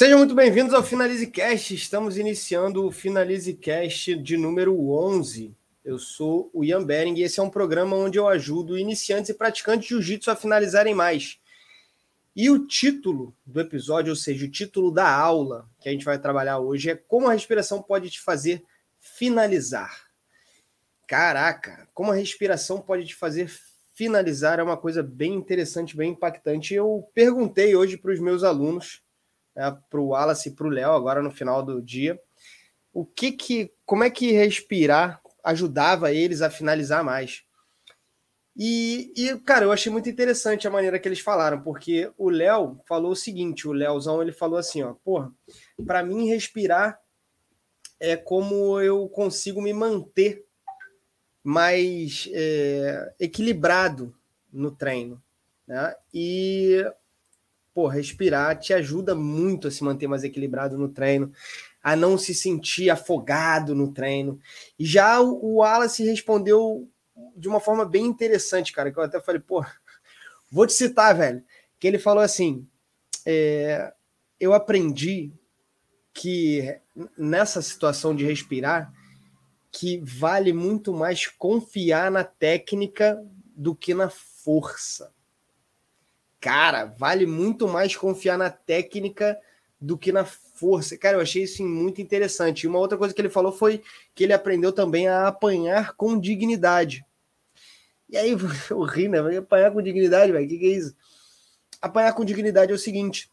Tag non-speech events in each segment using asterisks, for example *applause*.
Sejam muito bem-vindos ao Finalize Cast. Estamos iniciando o Finalize Cast de número 11. Eu sou o Ian Bering e esse é um programa onde eu ajudo iniciantes e praticantes de jiu-jitsu a finalizarem mais. E o título do episódio, ou seja, o título da aula que a gente vai trabalhar hoje é Como a respiração pode te fazer finalizar. Caraca, como a respiração pode te fazer finalizar é uma coisa bem interessante, bem impactante. Eu perguntei hoje para os meus alunos, né, para o Wallace e para o Léo, agora no final do dia, o que que, como é que respirar ajudava eles a finalizar mais. E, e, cara, eu achei muito interessante a maneira que eles falaram, porque o Léo falou o seguinte: o Léozão ele falou assim, ó, porra, para mim respirar é como eu consigo me manter mais é, equilibrado no treino, né? E pô, respirar te ajuda muito a se manter mais equilibrado no treino, a não se sentir afogado no treino. E já o Wallace respondeu de uma forma bem interessante, cara, que eu até falei, pô, vou te citar, velho, que ele falou assim, é, eu aprendi que nessa situação de respirar, que vale muito mais confiar na técnica do que na força. Cara, vale muito mais confiar na técnica do que na força. Cara, eu achei isso muito interessante. E uma outra coisa que ele falou foi que ele aprendeu também a apanhar com dignidade. E aí *laughs* eu ri, né? Apanhar com dignidade, velho, o que, que é isso? Apanhar com dignidade é o seguinte: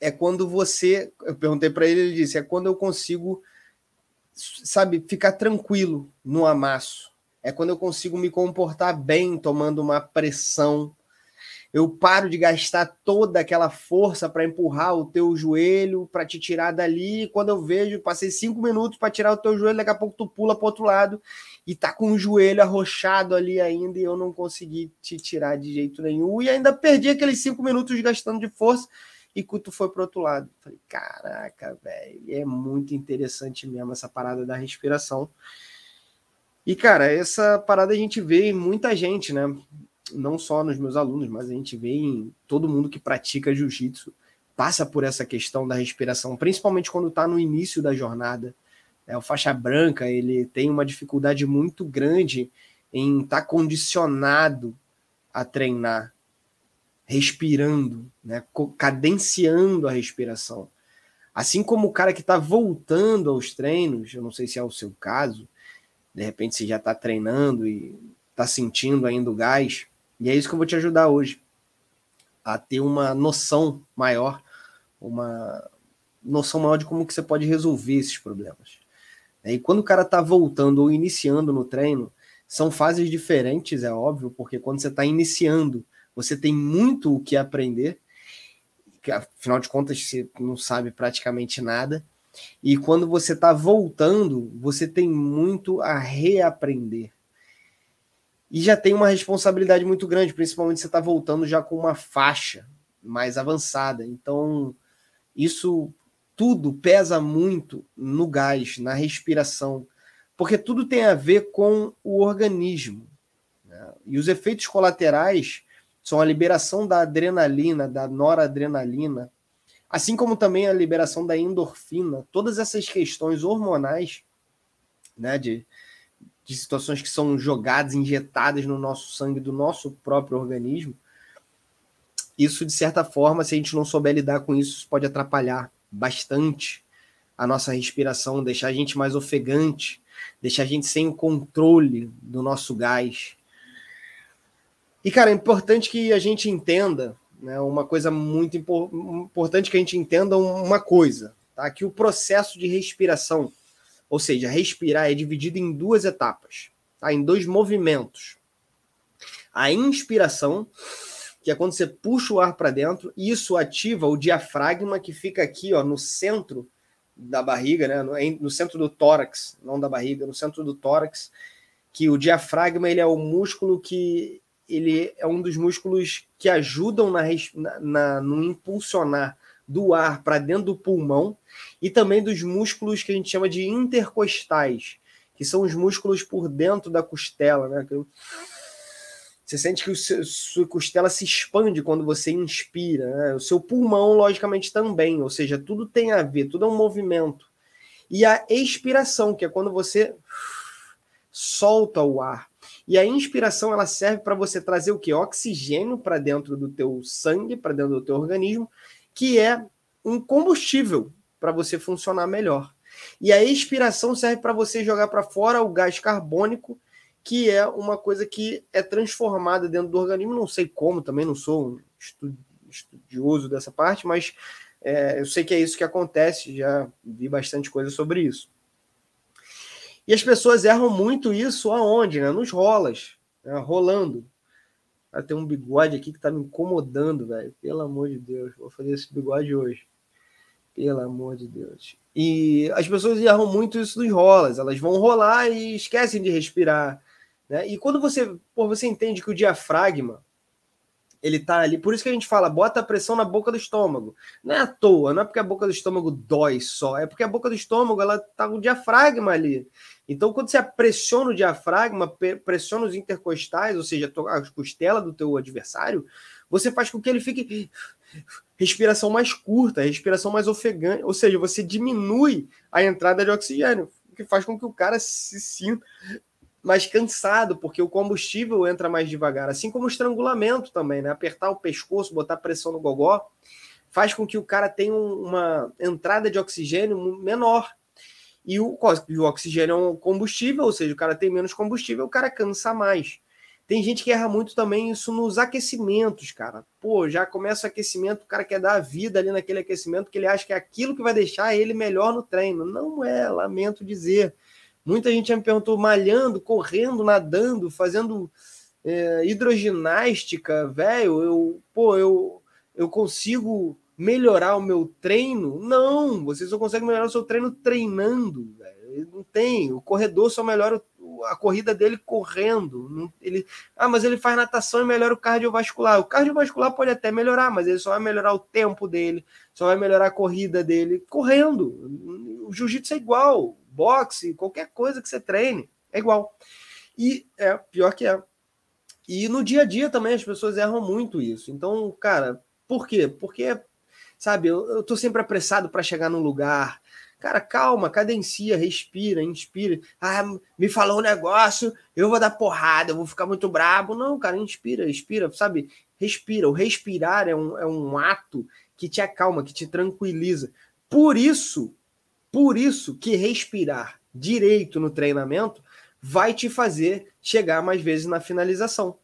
é quando você. Eu perguntei para ele, ele disse: é quando eu consigo, sabe, ficar tranquilo no amasso. É quando eu consigo me comportar bem tomando uma pressão eu paro de gastar toda aquela força para empurrar o teu joelho, para te tirar dali. Quando eu vejo, passei cinco minutos para tirar o teu joelho, daqui a pouco tu pula para outro lado e tá com o joelho arrochado ali ainda e eu não consegui te tirar de jeito nenhum. E ainda perdi aqueles cinco minutos gastando de força e tu foi para outro lado. Falei, caraca, velho, é muito interessante mesmo essa parada da respiração. E, cara, essa parada a gente vê em muita gente, né? Não só nos meus alunos, mas a gente vê em todo mundo que pratica jiu-jitsu, passa por essa questão da respiração, principalmente quando está no início da jornada. É, o faixa branca ele tem uma dificuldade muito grande em estar tá condicionado a treinar, respirando, né, cadenciando a respiração. Assim como o cara que está voltando aos treinos, eu não sei se é o seu caso, de repente você já está treinando e está sentindo ainda o gás, e é isso que eu vou te ajudar hoje, a ter uma noção maior, uma noção maior de como que você pode resolver esses problemas. E quando o cara está voltando ou iniciando no treino, são fases diferentes, é óbvio, porque quando você está iniciando, você tem muito o que aprender, que afinal de contas você não sabe praticamente nada. E quando você está voltando, você tem muito a reaprender e já tem uma responsabilidade muito grande, principalmente você está voltando já com uma faixa mais avançada. Então, isso tudo pesa muito no gás, na respiração, porque tudo tem a ver com o organismo. Né? E os efeitos colaterais são a liberação da adrenalina, da noradrenalina, assim como também a liberação da endorfina, todas essas questões hormonais, né, de de situações que são jogadas, injetadas no nosso sangue do nosso próprio organismo, isso, de certa forma, se a gente não souber lidar com isso, isso pode atrapalhar bastante a nossa respiração, deixar a gente mais ofegante, deixar a gente sem o controle do nosso gás. E, cara, é importante que a gente entenda, né, uma coisa muito impor importante que a gente entenda uma coisa, tá? Que o processo de respiração ou seja, respirar é dividido em duas etapas, tá? em dois movimentos. A inspiração, que é quando você puxa o ar para dentro, e isso ativa o diafragma que fica aqui ó, no centro da barriga, né? no, centro do tórax, não da barriga, no centro do tórax, que o diafragma ele é o músculo que ele é um dos músculos que ajudam na, na, no impulsionar do ar para dentro do pulmão e também dos músculos que a gente chama de intercostais, que são os músculos por dentro da costela, né? Você sente que o seu, sua costela se expande quando você inspira. Né? O seu pulmão, logicamente, também. Ou seja, tudo tem a ver, tudo é um movimento. E a expiração, que é quando você solta o ar. E a inspiração ela serve para você trazer o que? Oxigênio para dentro do teu sangue, para dentro do teu organismo, que é um combustível para você funcionar melhor. E a expiração serve para você jogar para fora o gás carbônico, que é uma coisa que é transformada dentro do organismo. Não sei como, também não sou um estudioso dessa parte, mas é, eu sei que é isso que acontece, já vi bastante coisa sobre isso. E as pessoas erram muito isso aonde? Né? Nos rolas, né? rolando. Ah, tem um bigode aqui que tá me incomodando, velho. Pelo amor de Deus, vou fazer esse bigode hoje. Pelo amor de Deus. E as pessoas erram muito isso nos rolas. Elas vão rolar e esquecem de respirar. Né? E quando você, pô, você entende que o diafragma ele tá ali, por isso que a gente fala, bota a pressão na boca do estômago. Não é à toa, não é porque a boca do estômago dói só, é porque a boca do estômago ela tá com o diafragma ali. Então, quando você pressiona o diafragma, pressiona os intercostais, ou seja, a costela do teu adversário, você faz com que ele fique respiração mais curta, respiração mais ofegante, ou seja, você diminui a entrada de oxigênio, o que faz com que o cara se sinta mais cansado, porque o combustível entra mais devagar, assim como o estrangulamento também, né? Apertar o pescoço, botar pressão no gogó, faz com que o cara tenha uma entrada de oxigênio menor. E o, o oxigênio é um combustível, ou seja, o cara tem menos combustível, o cara cansa mais. Tem gente que erra muito também isso nos aquecimentos, cara. Pô, já começa o aquecimento, o cara quer dar a vida ali naquele aquecimento, que ele acha que é aquilo que vai deixar ele melhor no treino. Não é, lamento dizer. Muita gente já me perguntou, malhando, correndo, nadando, fazendo é, hidroginástica, velho, eu, pô, eu, eu consigo melhorar o meu treino? Não, você só consegue melhorar o seu treino treinando. Não tem, o corredor só melhora a corrida dele correndo. Ele, ah, mas ele faz natação e melhora o cardiovascular. O cardiovascular pode até melhorar, mas ele só vai melhorar o tempo dele, só vai melhorar a corrida dele correndo. O jiu-jitsu é igual boxe, qualquer coisa que você treine, é igual. E é pior que é. E no dia a dia também as pessoas erram muito isso. Então, cara, por quê? Porque, sabe, eu, eu tô sempre apressado para chegar num lugar. Cara, calma, cadencia, respira, inspira. Ah, me falou um negócio, eu vou dar porrada, eu vou ficar muito brabo. Não, cara, inspira, inspira, sabe? Respira. O respirar é um, é um ato que te acalma, que te tranquiliza. Por isso, por isso que respirar direito no treinamento vai te fazer chegar mais vezes na finalização.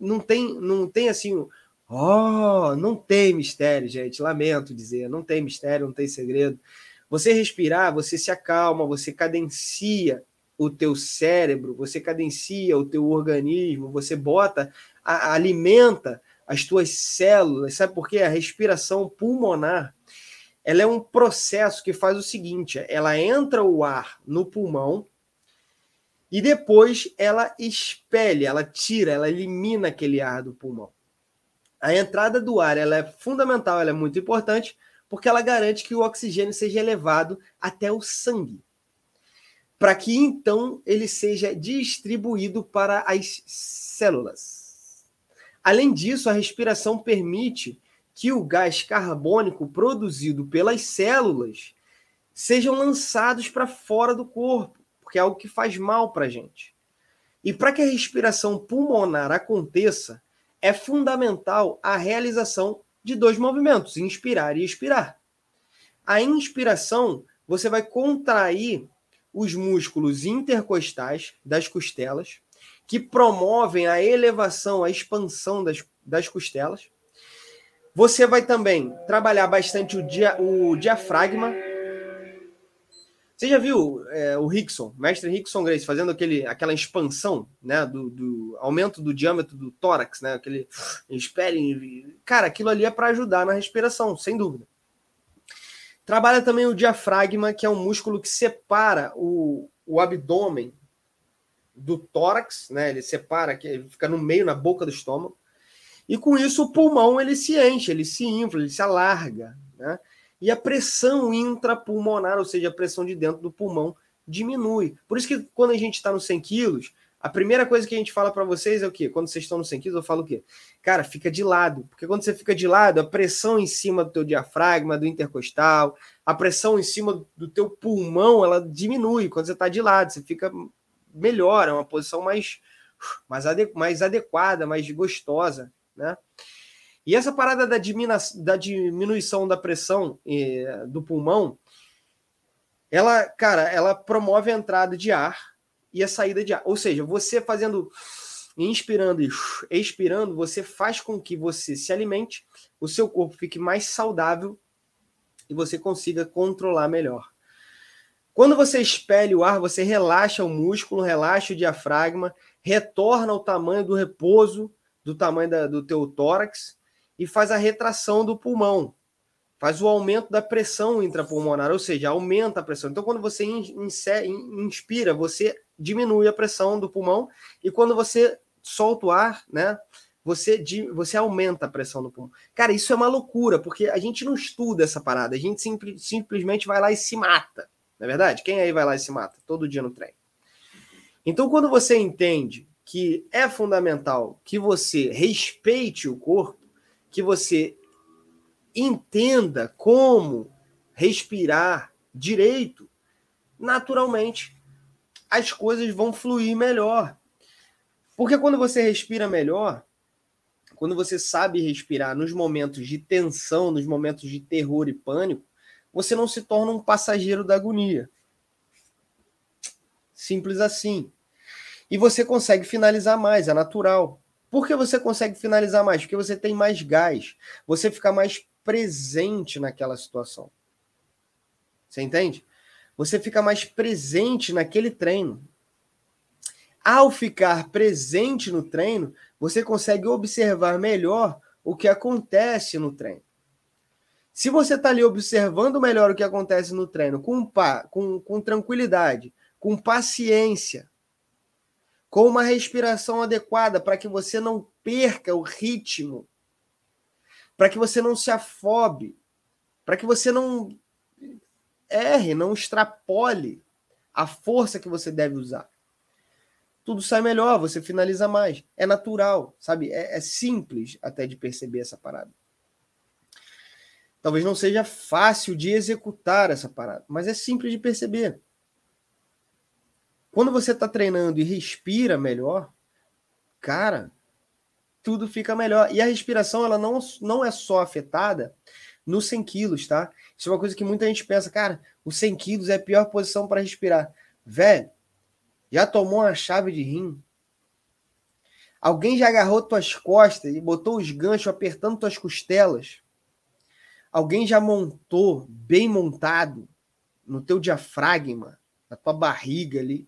Não tem, não tem assim, oh, não tem mistério, gente. Lamento dizer, não tem mistério, não tem segredo. Você respirar, você se acalma, você cadencia o teu cérebro, você cadencia o teu organismo, você bota, a, alimenta as tuas células. Sabe por quê? A respiração pulmonar ela é um processo que faz o seguinte: ela entra o ar no pulmão e depois ela expele, ela tira, ela elimina aquele ar do pulmão. A entrada do ar ela é fundamental, ela é muito importante, porque ela garante que o oxigênio seja elevado até o sangue, para que então ele seja distribuído para as células. Além disso, a respiração permite que o gás carbônico produzido pelas células sejam lançados para fora do corpo, porque é algo que faz mal para a gente. E para que a respiração pulmonar aconteça, é fundamental a realização de dois movimentos, inspirar e expirar. A inspiração, você vai contrair os músculos intercostais das costelas, que promovem a elevação, a expansão das, das costelas. Você vai também trabalhar bastante o, dia, o diafragma. Você já viu é, o Rickson, mestre Rickson Grace, fazendo aquele, aquela expansão, né, do, do aumento do diâmetro do tórax, né, aquele espere, cara, aquilo ali é para ajudar na respiração, sem dúvida. Trabalha também o diafragma, que é um músculo que separa o, o abdômen do tórax, né? Ele separa, que fica no meio, na boca do estômago. E com isso o pulmão ele se enche, ele se infla, ele se alarga, né? E a pressão intrapulmonar, ou seja, a pressão de dentro do pulmão, diminui. Por isso que quando a gente está nos 100 quilos, A primeira coisa que a gente fala para vocês é o quê? Quando vocês estão no 100 quilos, eu falo o quê? Cara, fica de lado. Porque quando você fica de lado, a pressão em cima do teu diafragma, do intercostal, a pressão em cima do teu pulmão, ela diminui. Quando você está de lado, você fica melhor, é uma posição mais, mais adequada, mais gostosa, né? E essa parada da, dimina, da diminuição da pressão eh, do pulmão, ela, cara, ela promove a entrada de ar e a saída de ar. Ou seja, você fazendo, inspirando e expirando, você faz com que você se alimente, o seu corpo fique mais saudável e você consiga controlar melhor. Quando você expele o ar, você relaxa o músculo, relaxa o diafragma, retorna ao tamanho do repouso, do tamanho da, do teu tórax e faz a retração do pulmão faz o aumento da pressão intrapulmonar, ou seja, aumenta a pressão. Então, quando você inspira, você diminui a pressão do pulmão e quando você solta o ar, né, você, você aumenta a pressão do pulmão. Cara, isso é uma loucura, porque a gente não estuda essa parada, a gente simples, simplesmente vai lá e se mata. Não é verdade? Quem aí vai lá e se mata todo dia no trem? Então, quando você entende que é fundamental que você respeite o corpo, que você entenda como respirar direito, naturalmente as coisas vão fluir melhor. Porque quando você respira melhor, quando você sabe respirar nos momentos de tensão, nos momentos de terror e pânico, você não se torna um passageiro da agonia. Simples assim. E você consegue finalizar mais, é natural. Por que você consegue finalizar mais? Porque você tem mais gás, você fica mais presente naquela situação. Você entende? Você fica mais presente naquele treino. Ao ficar presente no treino, você consegue observar melhor o que acontece no treino. Se você está ali observando melhor o que acontece no treino, com, com, com tranquilidade, com paciência, com uma respiração adequada para que você não perca o ritmo para que você não se afobe, para que você não erre, não extrapole a força que você deve usar. Tudo sai melhor, você finaliza mais. É natural, sabe? É, é simples até de perceber essa parada. Talvez não seja fácil de executar essa parada, mas é simples de perceber. Quando você está treinando e respira melhor, cara, tudo fica melhor. E a respiração, ela não, não é só afetada nos 100 quilos, tá? Isso é uma coisa que muita gente pensa, cara, os 100 quilos é a pior posição para respirar. Velho, já tomou uma chave de rim? Alguém já agarrou tuas costas e botou os ganchos apertando tuas costelas? Alguém já montou bem montado no teu diafragma, na tua barriga ali?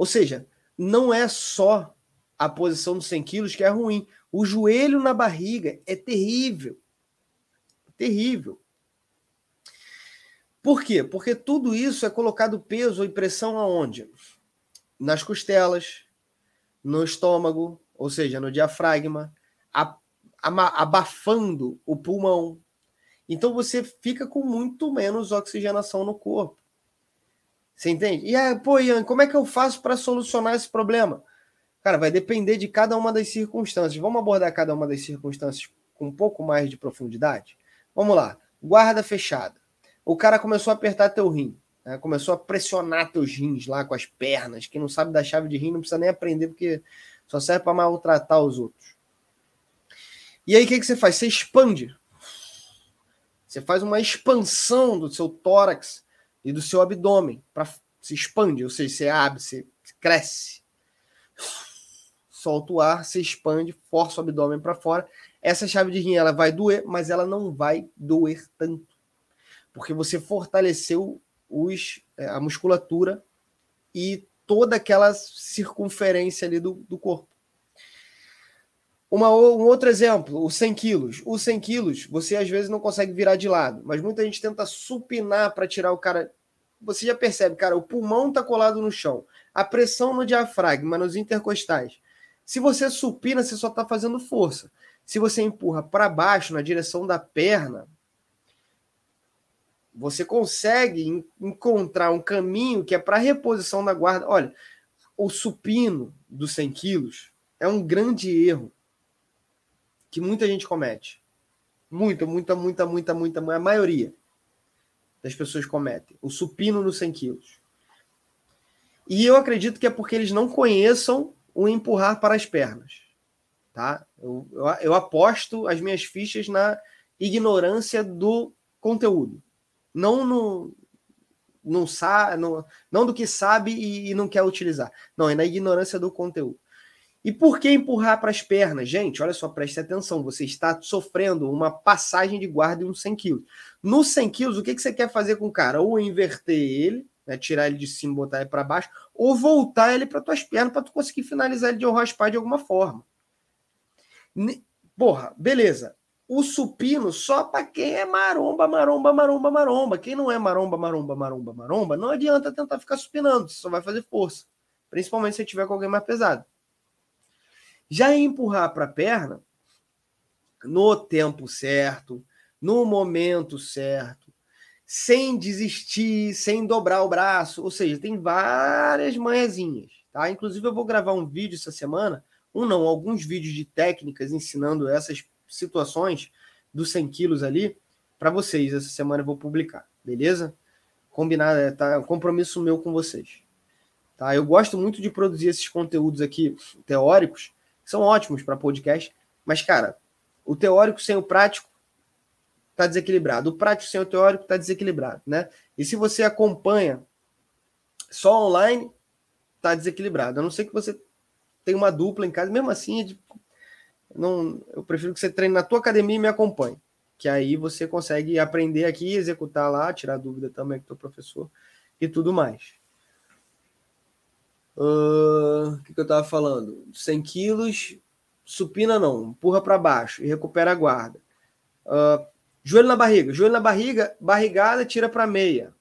Ou seja, não é só a posição dos 100 quilos, que é ruim. O joelho na barriga é terrível. Terrível. Por quê? Porque tudo isso é colocado peso e pressão aonde? Nas costelas, no estômago, ou seja, no diafragma, abafando o pulmão. Então você fica com muito menos oxigenação no corpo. Você entende? E aí, pô, Ian, como é que eu faço para solucionar esse problema? Cara, vai depender de cada uma das circunstâncias. Vamos abordar cada uma das circunstâncias com um pouco mais de profundidade? Vamos lá. Guarda fechada. O cara começou a apertar teu rim. Né? Começou a pressionar teus rins lá com as pernas. Quem não sabe da chave de rim não precisa nem aprender, porque só serve para maltratar os outros. E aí, o que, que você faz? Você expande. Você faz uma expansão do seu tórax e do seu abdômen. Pra, se expande, ou seja, você abre, você cresce solta o ar, se expande, força o abdômen para fora. Essa chave de rim ela vai doer, mas ela não vai doer tanto, porque você fortaleceu os, é, a musculatura e toda aquela circunferência ali do, do corpo. Uma, um outro exemplo, o 100 quilos. O 100 quilos, você às vezes não consegue virar de lado, mas muita gente tenta supinar para tirar o cara. Você já percebe, cara, o pulmão está colado no chão, a pressão no diafragma, nos intercostais, se você supina, você só está fazendo força. Se você empurra para baixo, na direção da perna, você consegue encontrar um caminho que é para reposição da guarda. Olha, o supino dos 100 quilos é um grande erro que muita gente comete. Muita, muita, muita, muita, muita, a maioria das pessoas cometem. O supino nos 100 quilos. E eu acredito que é porque eles não conheçam o empurrar para as pernas. Tá? Eu, eu, eu aposto as minhas fichas na ignorância do conteúdo. Não no, não sabe, não, não do que sabe e, e, não quer utilizar. Não, é na ignorância do conteúdo. E por que empurrar para as pernas? Gente, olha só, preste atenção. Você está sofrendo uma passagem de guarda em uns 100 quilos. No 100 quilos, o que, que você quer fazer com o cara? Ou inverter ele, né, tirar ele de cima, botar ele para baixo, ou voltar ele para tuas pernas para tu conseguir finalizar ele de raspar de alguma forma. Porra, beleza o supino só para quem é maromba, maromba, maromba, maromba. Quem não é maromba, maromba, maromba, maromba, não adianta tentar ficar supinando, você só vai fazer força. Principalmente se tiver com alguém mais pesado. Já empurrar para a perna, no tempo certo, no momento certo, sem desistir, sem dobrar o braço, ou seja, tem várias manhãzinhas, tá? Inclusive eu vou gravar um vídeo essa semana, um não, alguns vídeos de técnicas ensinando essas situações dos 100 quilos ali para vocês. Essa semana eu vou publicar, beleza? Combinado, é, tá? Um compromisso meu com vocês. Tá? Eu gosto muito de produzir esses conteúdos aqui teóricos, são ótimos para podcast, mas, cara, o teórico sem o prático está desequilibrado. O prático sem o teórico está desequilibrado, né? E se você acompanha só online, está desequilibrado. A não ser que você tenha uma dupla em casa, mesmo assim é de não, eu prefiro que você treine na tua academia e me acompanhe. Que aí você consegue aprender aqui, executar lá, tirar dúvida também com o teu professor e tudo mais. O que, que eu estava falando? 100 quilos, supina não, empurra para baixo e recupera a guarda. Uh, joelho na barriga, joelho na barriga, barrigada, tira para meia.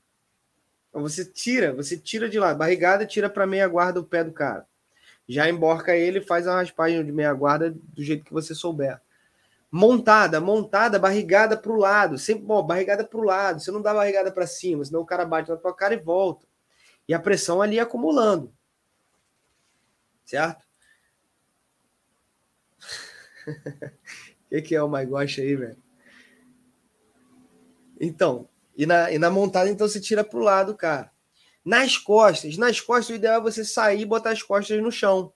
Então você tira, você tira de lá, barrigada, tira para meia guarda o pé do cara já emborca ele faz a raspagem de meia guarda do jeito que você souber. Montada, montada, barrigada para o lado, sempre bom, barrigada para o lado. Você não dá barrigada para cima, senão o cara bate na tua cara e volta. E a pressão ali acumulando. Certo? O *laughs* que, que é o my gosh aí, velho? Então, e na, e na montada, então você tira para o lado, cara. Nas costas, nas costas, o ideal é você sair e botar as costas no chão.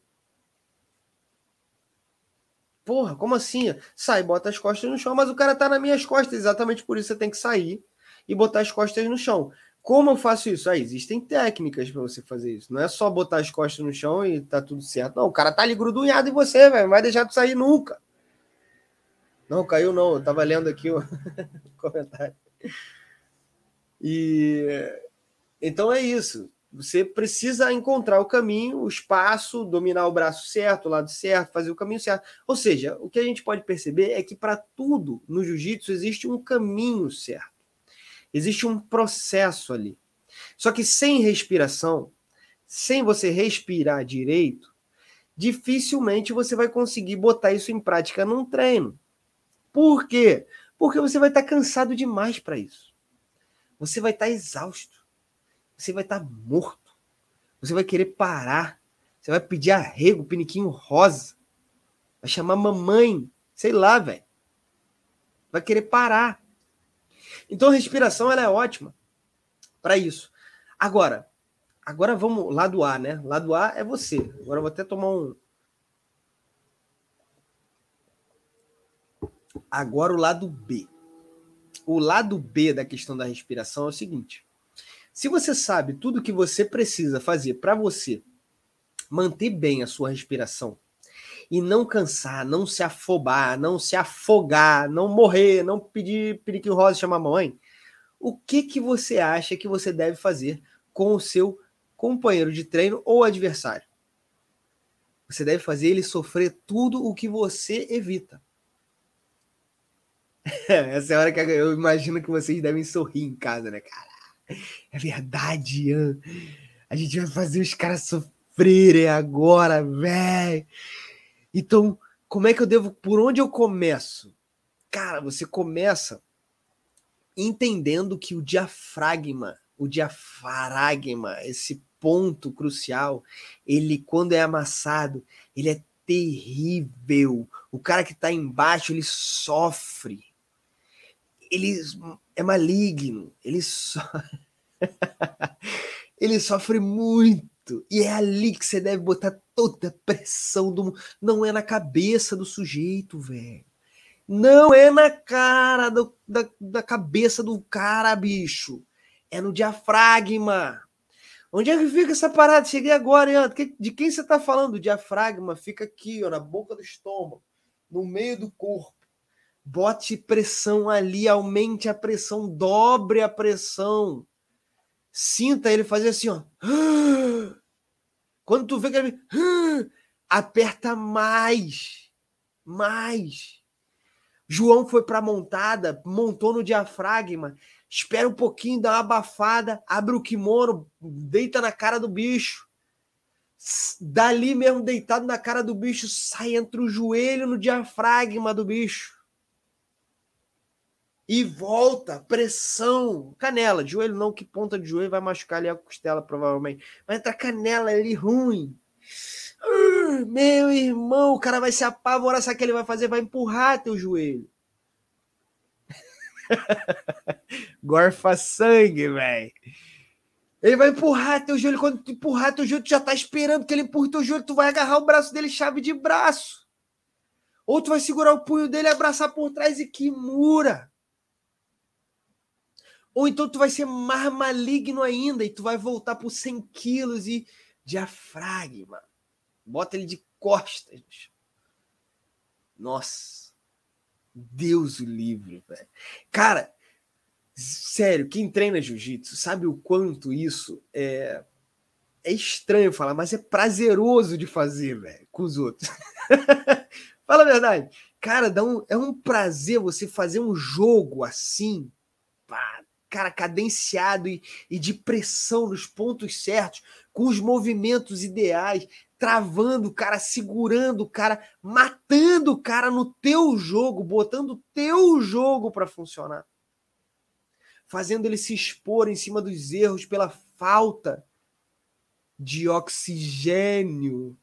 Porra, como assim? Sai, bota as costas no chão, mas o cara tá nas minhas costas, exatamente por isso você tem que sair e botar as costas no chão. Como eu faço isso? Ah, existem técnicas para você fazer isso. Não é só botar as costas no chão e tá tudo certo. Não, o cara tá ali grudunhado em você, velho. Não vai deixar de sair nunca. Não, caiu não. Eu tava lendo aqui o *laughs* comentário. E então é isso. Você precisa encontrar o caminho, o espaço, dominar o braço certo, o lado certo, fazer o caminho certo. Ou seja, o que a gente pode perceber é que para tudo no jiu-jitsu existe um caminho certo. Existe um processo ali. Só que sem respiração, sem você respirar direito, dificilmente você vai conseguir botar isso em prática num treino. Por quê? Porque você vai estar cansado demais para isso. Você vai estar exausto você vai estar tá morto. Você vai querer parar. Você vai pedir arrego, piniquinho rosa. Vai chamar mamãe. Sei lá, velho. Vai querer parar. Então respiração ela é ótima para isso. Agora, agora vamos lá do A, né? Lá do A é você. Agora eu vou até tomar um Agora o lado B. O lado B da questão da respiração é o seguinte: se você sabe tudo que você precisa fazer para você manter bem a sua respiração e não cansar, não se afobar, não se afogar, não morrer, não pedir periquinho rosa chamar mãe, o que que você acha que você deve fazer com o seu companheiro de treino ou adversário? Você deve fazer ele sofrer tudo o que você evita. *laughs* Essa é a hora que eu imagino que vocês devem sorrir em casa, né, cara? É verdade, Ian. A gente vai fazer os caras sofrerem agora, velho. Então, como é que eu devo. Por onde eu começo? Cara, você começa entendendo que o diafragma, o diafragma, esse ponto crucial, ele quando é amassado, ele é terrível. O cara que está embaixo, ele sofre. Ele é maligno, ele so... *laughs* ele sofre muito. E é ali que você deve botar toda a pressão do mundo. Não é na cabeça do sujeito, velho. Não é na cara do, da, da cabeça do cara, bicho. É no diafragma. Onde é que fica essa parada? Cheguei agora, hein? De quem você está falando? O diafragma fica aqui, ó, na boca do estômago, no meio do corpo. Bote pressão ali, aumente a pressão, dobre a pressão. Sinta ele fazer assim, ó. *gasps* Quando tu vê que ele aperta mais, mais. João foi para montada, montou no diafragma, espera um pouquinho, dá uma abafada, abre o kimono, deita na cara do bicho. Dali mesmo, deitado na cara do bicho, sai entre o joelho no diafragma do bicho. E volta, pressão, canela, joelho não, que ponta de joelho vai machucar ali a costela, provavelmente. Mas entra canela ali ruim. Uh, meu irmão, o cara vai se apavorar, sabe o que ele vai fazer? Vai empurrar teu joelho. *laughs* Gorfa sangue, velho. Ele vai empurrar teu joelho. Quando tu empurrar teu joelho, tu já tá esperando que ele empurre teu joelho. Tu vai agarrar o braço dele, chave de braço. Ou tu vai segurar o punho dele, abraçar por trás e kimura. Ou então tu vai ser mais maligno ainda e tu vai voltar por 100 quilos e diafragma. Bota ele de costas. Nossa. Deus o livre, velho. Cara, sério, quem treina jiu-jitsu sabe o quanto isso é. É estranho falar, mas é prazeroso de fazer, velho, com os outros. *laughs* Fala a verdade. Cara, dá um, é um prazer você fazer um jogo assim, cara, cadenciado e, e de pressão nos pontos certos, com os movimentos ideais, travando o cara, segurando o cara, matando o cara no teu jogo, botando o teu jogo para funcionar. Fazendo ele se expor em cima dos erros pela falta de oxigênio.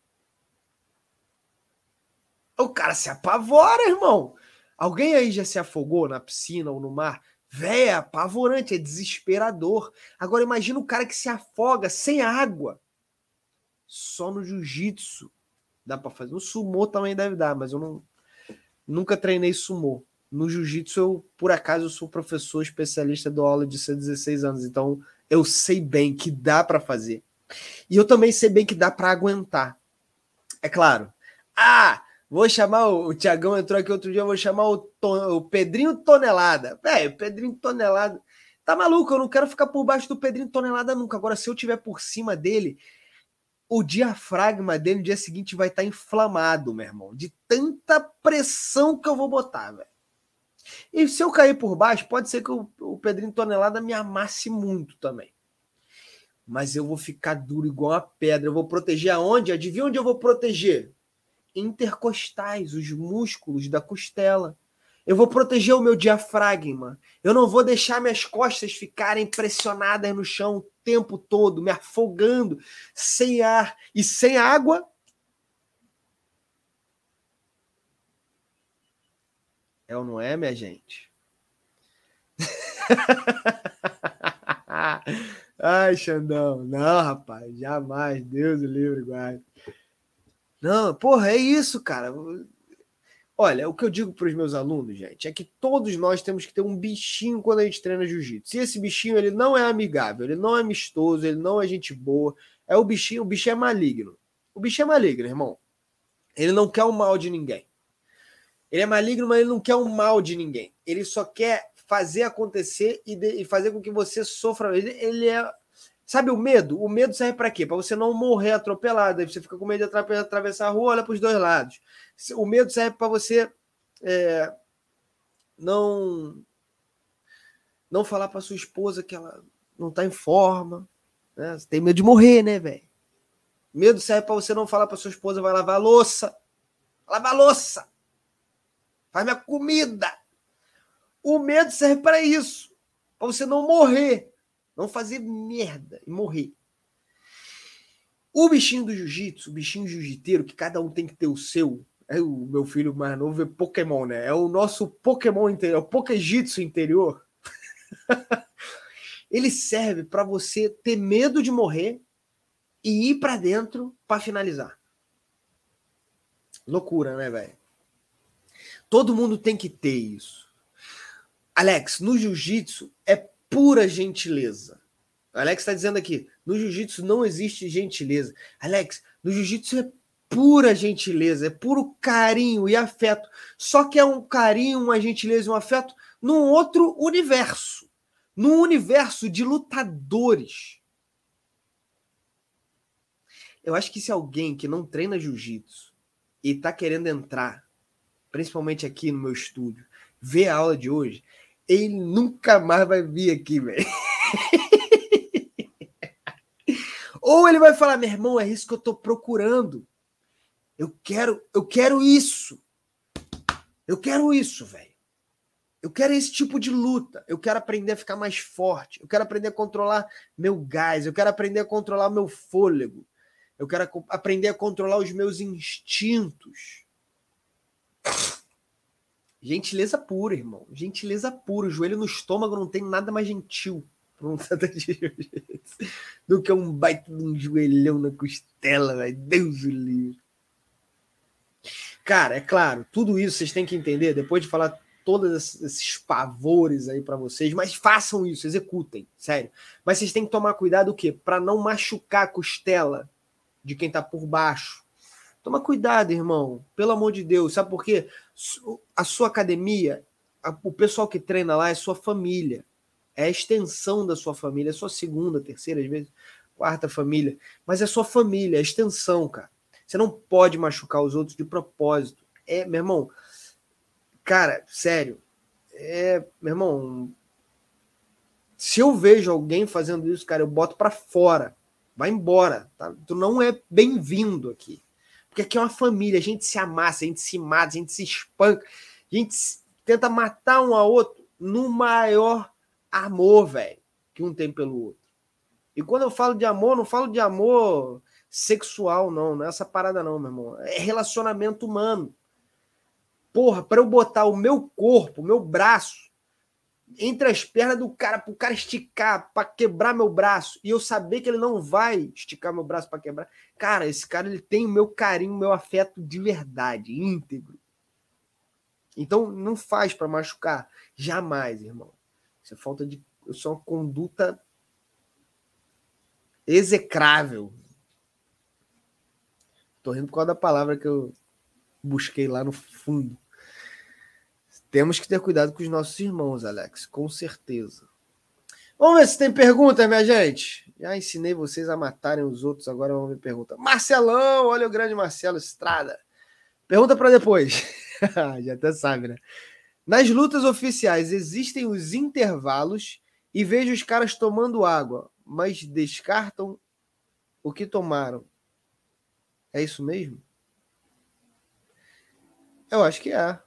O cara se apavora, irmão. Alguém aí já se afogou na piscina ou no mar? Véia, é apavorante, é desesperador. Agora imagina o cara que se afoga sem água só no jiu-jitsu dá para fazer. No sumô também deve dar, mas eu não nunca treinei sumô. No jiu-jitsu, eu, por acaso, eu sou professor especialista do aula de 16 anos, então eu sei bem que dá para fazer. E eu também sei bem que dá para aguentar. É claro. Ah, vou chamar o, o Tiagão entrou aqui outro dia, vou chamar o, o Pedrinho Tonelada. É, o Pedrinho Tonelada. Tá maluco, eu não quero ficar por baixo do Pedrinho Tonelada nunca. Agora, se eu tiver por cima dele, o diafragma dele no dia seguinte vai estar tá inflamado, meu irmão, de tanta pressão que eu vou botar, velho. E se eu cair por baixo, pode ser que o, o Pedrinho Tonelada me amasse muito também. Mas eu vou ficar duro igual a pedra. Eu vou proteger aonde? Adivinha onde eu vou proteger? Intercostais, os músculos da costela. Eu vou proteger o meu diafragma. Eu não vou deixar minhas costas ficarem pressionadas no chão o tempo todo, me afogando, sem ar e sem água. É ou não é, minha gente? *laughs* Ai, Xandão. Não, rapaz, jamais. Deus o livre, guarde. Não, porra, é isso, cara. Olha, o que eu digo para os meus alunos, gente, é que todos nós temos que ter um bichinho quando a gente treina jiu-jitsu. E esse bichinho, ele não é amigável, ele não é amistoso, ele não é gente boa. É o bichinho, o bichinho é maligno. O bichinho é maligno, irmão. Ele não quer o mal de ninguém. Ele é maligno, mas ele não quer o mal de ninguém. Ele só quer fazer acontecer e, de, e fazer com que você sofra. Ele, ele é Sabe o medo? O medo serve para quê? Para você não morrer atropelado. Aí você fica com medo de atravessar a rua, olha para os dois lados. O medo serve para você é, não não falar para sua esposa que ela não está em forma. Né? Você tem medo de morrer, né, velho? Medo serve para você não falar para sua esposa vai lavar louça. Lavar louça. Faz minha comida. O medo serve para isso. Para você não morrer. Não fazer merda e morrer. O bichinho do jiu-jitsu, o bichinho jiu-jiteiro, que cada um tem que ter o seu. É o meu filho mais novo é Pokémon, né? É o nosso Pokémon interior, é o Pokejitsu interior. *laughs* Ele serve para você ter medo de morrer e ir para dentro para finalizar. Loucura, né, velho? Todo mundo tem que ter isso. Alex, no jiu-jitsu é pura gentileza. Alex está dizendo aqui: no jiu-jitsu não existe gentileza. Alex, no jiu-jitsu é pura gentileza, é puro carinho e afeto. Só que é um carinho, uma gentileza e um afeto num outro universo num universo de lutadores. Eu acho que se alguém que não treina jiu-jitsu e tá querendo entrar, principalmente aqui no meu estúdio, ver a aula de hoje, ele nunca mais vai vir aqui, velho. *laughs* Ou ele vai falar, meu irmão, é isso que eu tô procurando. Eu quero, eu quero isso. Eu quero isso, velho. Eu quero esse tipo de luta. Eu quero aprender a ficar mais forte. Eu quero aprender a controlar meu gás. Eu quero aprender a controlar meu fôlego. Eu quero aprender a controlar os meus instintos. Gentileza pura, irmão. Gentileza pura. O joelho no estômago não tem nada mais gentil *laughs* do que um baita de um joelhão na costela, velho. Deus o livre. Cara, é claro, tudo isso vocês têm que entender depois de falar todos esses pavores aí para vocês, mas façam isso, executem, sério. Mas vocês têm que tomar cuidado o quê? Para não machucar a costela de quem tá por baixo. Toma cuidado, irmão. Pelo amor de Deus. Sabe por quê? A sua academia, a, o pessoal que treina lá é sua família. É a extensão da sua família, é sua segunda, terceira, às vezes, quarta família. Mas é sua família, é extensão, cara. Você não pode machucar os outros de propósito. É, meu irmão, Cara, sério. É, meu irmão, se eu vejo alguém fazendo isso, cara, eu boto para fora. Vai embora, tá? Tu não é bem-vindo aqui. Porque aqui é uma família, a gente se amassa, a gente se mata, a gente se espanca, a gente tenta matar um ao outro no maior amor, velho, que um tem pelo outro. E quando eu falo de amor, não falo de amor sexual, não, não é essa parada, não, meu irmão. É relacionamento humano. Porra, para eu botar o meu corpo, o meu braço, entre as pernas do cara, para o cara esticar, para quebrar meu braço, e eu saber que ele não vai esticar meu braço para quebrar. Cara, esse cara ele tem o meu carinho, o meu afeto de verdade, íntegro. Então não faz para machucar, jamais, irmão. Isso é falta de. Isso é uma conduta execrável. Tô rindo por causa da palavra que eu busquei lá no fundo. Temos que ter cuidado com os nossos irmãos, Alex, com certeza. Vamos ver se tem pergunta, minha gente. Já ensinei vocês a matarem os outros, agora vamos ver pergunta. Marcelão, olha o grande Marcelo Estrada. Pergunta para depois. *laughs* Já até sabe, né? Nas lutas oficiais existem os intervalos e vejo os caras tomando água, mas descartam o que tomaram. É isso mesmo? Eu acho que é.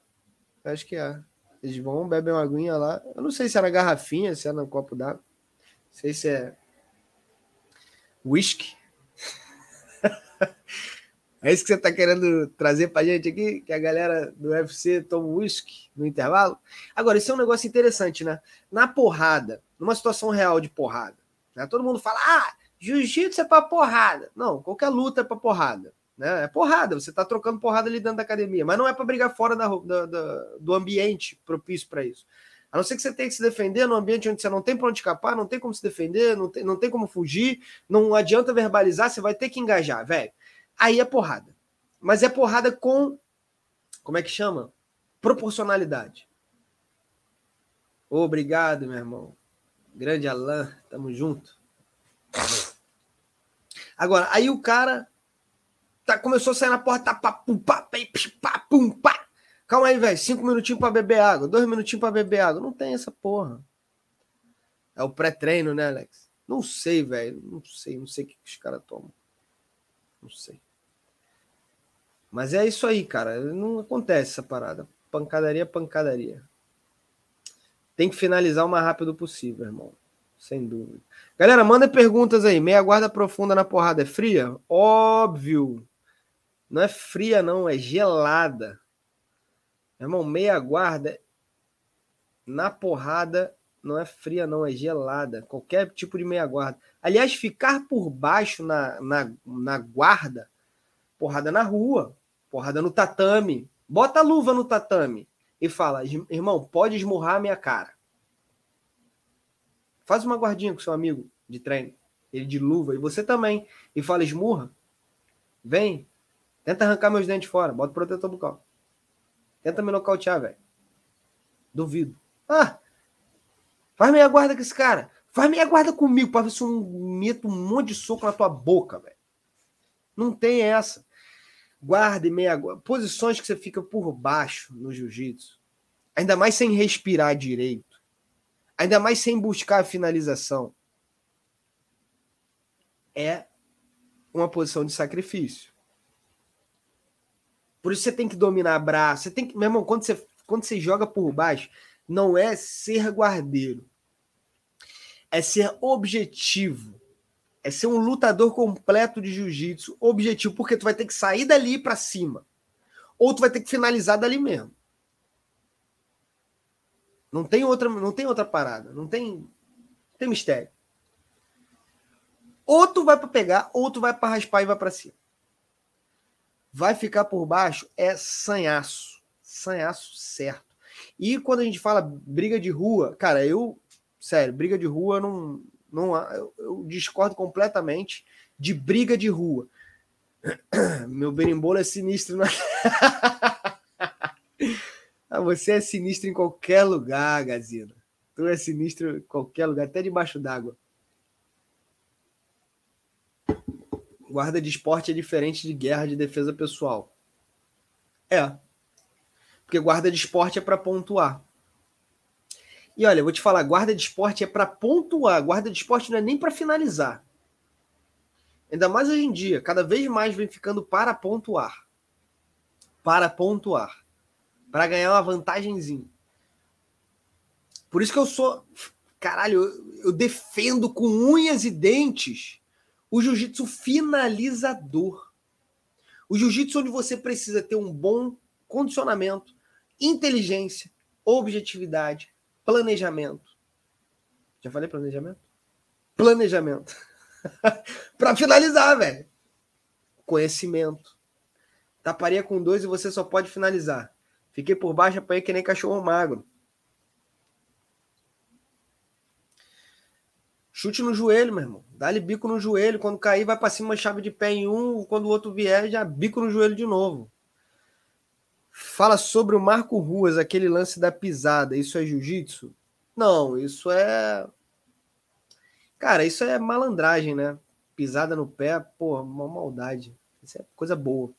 Acho que é. Eles vão, bebem uma aguinha lá. Eu não sei se era garrafinha, se é no copo d'água. Não sei se é whisky. *laughs* é isso que você está querendo trazer para gente aqui? Que a galera do UFC toma whisky no intervalo? Agora, isso é um negócio interessante, né? Na porrada, numa situação real de porrada, né? todo mundo fala: ah, jiu-jitsu é para porrada. Não, qualquer luta é para porrada. Né? É porrada, você está trocando porrada ali dentro da academia, mas não é para brigar fora da, da, da, do ambiente propício para isso. A não ser que você tenha que se defender no ambiente onde você não tem para onde escapar, não tem como se defender, não tem, não tem como fugir, não adianta verbalizar, você vai ter que engajar, velho. Aí é porrada. Mas é porrada com. Como é que chama? Proporcionalidade. Obrigado, meu irmão. Grande Alain, tamo junto. Agora, aí o cara Tá, começou a sair na porta, tá, pá, pum, pá, pá. Calma aí, velho. Cinco minutinhos para beber água, dois minutinhos para beber água. Não tem essa porra. É o pré-treino, né, Alex? Não sei, velho. Não sei, não sei o que os caras tomam. Não sei. Mas é isso aí, cara. Não acontece essa parada. Pancadaria, pancadaria. Tem que finalizar o mais rápido possível, irmão. Sem dúvida. Galera, manda perguntas aí. Meia guarda profunda na porrada é fria? Óbvio. Não é fria, não, é gelada. Meu irmão, meia guarda na porrada não é fria, não, é gelada. Qualquer tipo de meia guarda. Aliás, ficar por baixo na, na, na guarda, porrada na rua, porrada no tatame. Bota a luva no tatame e fala: irmão, pode esmurrar a minha cara. Faz uma guardinha com seu amigo de treino, ele de luva, e você também. E fala: esmurra. Vem. Tenta arrancar meus dentes fora. Bota protetor bucal. Tenta me nocautear, velho. Duvido. Ah, faz meia guarda com esse cara. Faz meia guarda comigo para ver se eu meto um monte de soco na tua boca, velho. Não tem essa. Guarda e meia guarda. Posições que você fica por baixo no jiu-jitsu. Ainda mais sem respirar direito. Ainda mais sem buscar a finalização. É uma posição de sacrifício. Por isso você tem que dominar braço. Você tem que, meu irmão, quando você, quando você joga por baixo, não é ser guardeiro. É ser objetivo. É ser um lutador completo de jiu-jitsu, objetivo, porque tu vai ter que sair dali para cima. Ou tu vai ter que finalizar dali mesmo. Não tem outra, não tem outra parada, não tem, tem mistério. Ou tu vai para pegar, ou tu vai para raspar e vai para cima. Vai ficar por baixo é sanhaço, sanhaço certo. E quando a gente fala briga de rua, cara, eu, sério, briga de rua não. não eu, eu discordo completamente de briga de rua. *clears throat* Meu berimbolo é sinistro. Na... *laughs* ah, você é sinistro em qualquer lugar, Gazina. Tu é sinistro em qualquer lugar, até debaixo d'água. Guarda de esporte é diferente de guerra de defesa pessoal. É, porque guarda de esporte é para pontuar. E olha, eu vou te falar, guarda de esporte é para pontuar, guarda de esporte não é nem para finalizar. Ainda mais hoje em dia, cada vez mais vem ficando para pontuar. Para pontuar. Para ganhar uma vantagemzinha. Por isso que eu sou. Caralho, eu, eu defendo com unhas e dentes o jiu-jitsu finalizador. O jiu-jitsu onde você precisa ter um bom condicionamento, inteligência, objetividade, planejamento. Já falei planejamento? Planejamento. *laughs* para finalizar, velho. Conhecimento. Taparia com dois e você só pode finalizar. Fiquei por baixo, apanhei que nem cachorro magro. Chute no joelho, meu irmão. Dá-lhe bico no joelho. Quando cair, vai para cima, chave de pé em um. Quando o outro vier, já bico no joelho de novo. Fala sobre o Marco Ruas, aquele lance da pisada. Isso é jiu-jitsu? Não, isso é. Cara, isso é malandragem, né? Pisada no pé, pô, uma maldade. Isso é coisa boa.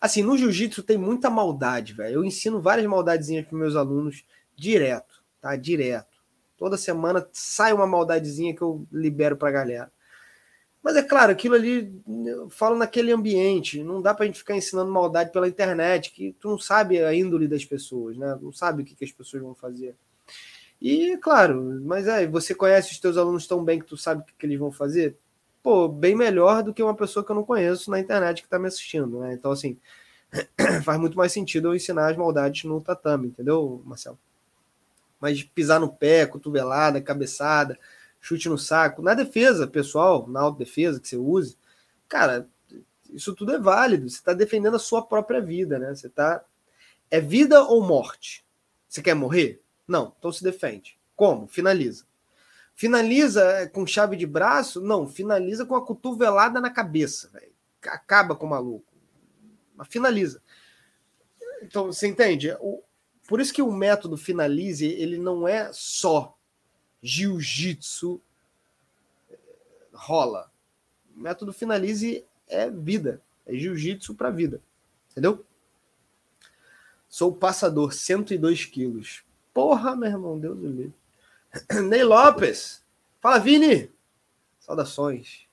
Assim, no jiu-jitsu tem muita maldade, velho. Eu ensino várias maldadezinhas para meus alunos direto, tá? Direto. Toda semana sai uma maldadezinha que eu libero pra galera. Mas é claro, aquilo ali, eu falo naquele ambiente, não dá pra gente ficar ensinando maldade pela internet, que tu não sabe a índole das pessoas, né? Não sabe o que, que as pessoas vão fazer. E, claro, mas é, você conhece os teus alunos tão bem que tu sabe o que, que eles vão fazer? Pô, bem melhor do que uma pessoa que eu não conheço na internet que tá me assistindo, né? Então, assim, *clears throat* faz muito mais sentido eu ensinar as maldades no tatame, entendeu, Marcelo? Mas pisar no pé, cotovelada, cabeçada, chute no saco, na defesa pessoal, na autodefesa que você use, cara, isso tudo é válido. Você está defendendo a sua própria vida, né? Você tá. É vida ou morte? Você quer morrer? Não, então se defende. Como? Finaliza. Finaliza com chave de braço? Não, finaliza com a cotovelada na cabeça, velho. Acaba com o maluco. Mas finaliza. Então, você entende? O, por isso que o método finalize, ele não é só jiu-jitsu rola. O método finalize é vida, é jiu-jitsu para vida, entendeu? Sou passador, 102 quilos. Porra, meu irmão, Deus do livre. *clears throat* Ney Lopes. Fala, Vini. Saudações.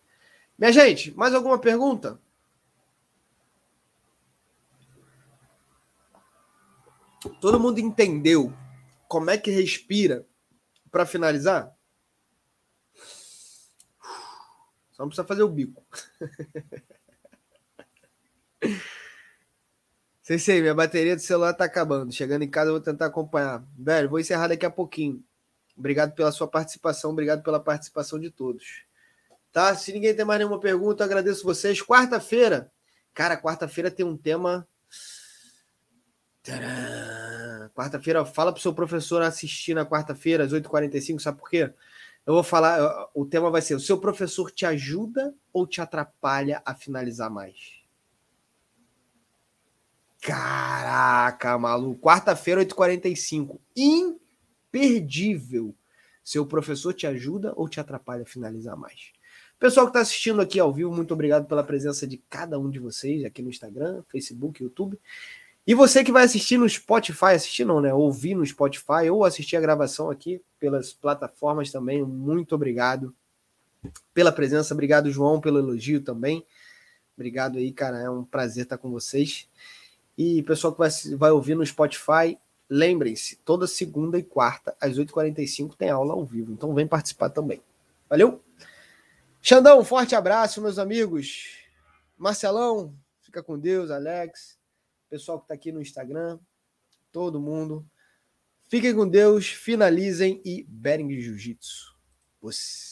Minha gente, mais alguma pergunta? Todo mundo entendeu como é que respira para finalizar? Só não precisa fazer o bico. *laughs* Sei, sei, minha bateria do celular tá acabando. Chegando em casa, eu vou tentar acompanhar. Velho, vou encerrar daqui a pouquinho. Obrigado pela sua participação, obrigado pela participação de todos. Tá? Se ninguém tem mais nenhuma pergunta, agradeço vocês. Quarta-feira, cara, quarta-feira tem um tema. Quarta-feira, fala pro seu professor assistir na quarta-feira, às 8h45, sabe por quê? Eu vou falar, o tema vai ser: o seu professor te ajuda ou te atrapalha a finalizar mais? Caraca, maluco. Quarta-feira, 8h45. Imperdível. Seu professor te ajuda ou te atrapalha a finalizar mais? Pessoal que está assistindo aqui ao vivo, muito obrigado pela presença de cada um de vocês aqui no Instagram, Facebook, YouTube. E você que vai assistir no Spotify, assistir não, né? Ouvir no Spotify ou assistir a gravação aqui pelas plataformas também, muito obrigado pela presença. Obrigado, João, pelo elogio também. Obrigado aí, cara. É um prazer estar com vocês. E pessoal que vai, vai ouvir no Spotify, lembrem-se, toda segunda e quarta, às 8h45, tem aula ao vivo. Então vem participar também. Valeu? Xandão, um forte abraço, meus amigos. Marcelão, fica com Deus, Alex, pessoal que está aqui no Instagram, todo mundo. Fiquem com Deus, finalizem e Bering Jiu-Jitsu. Você.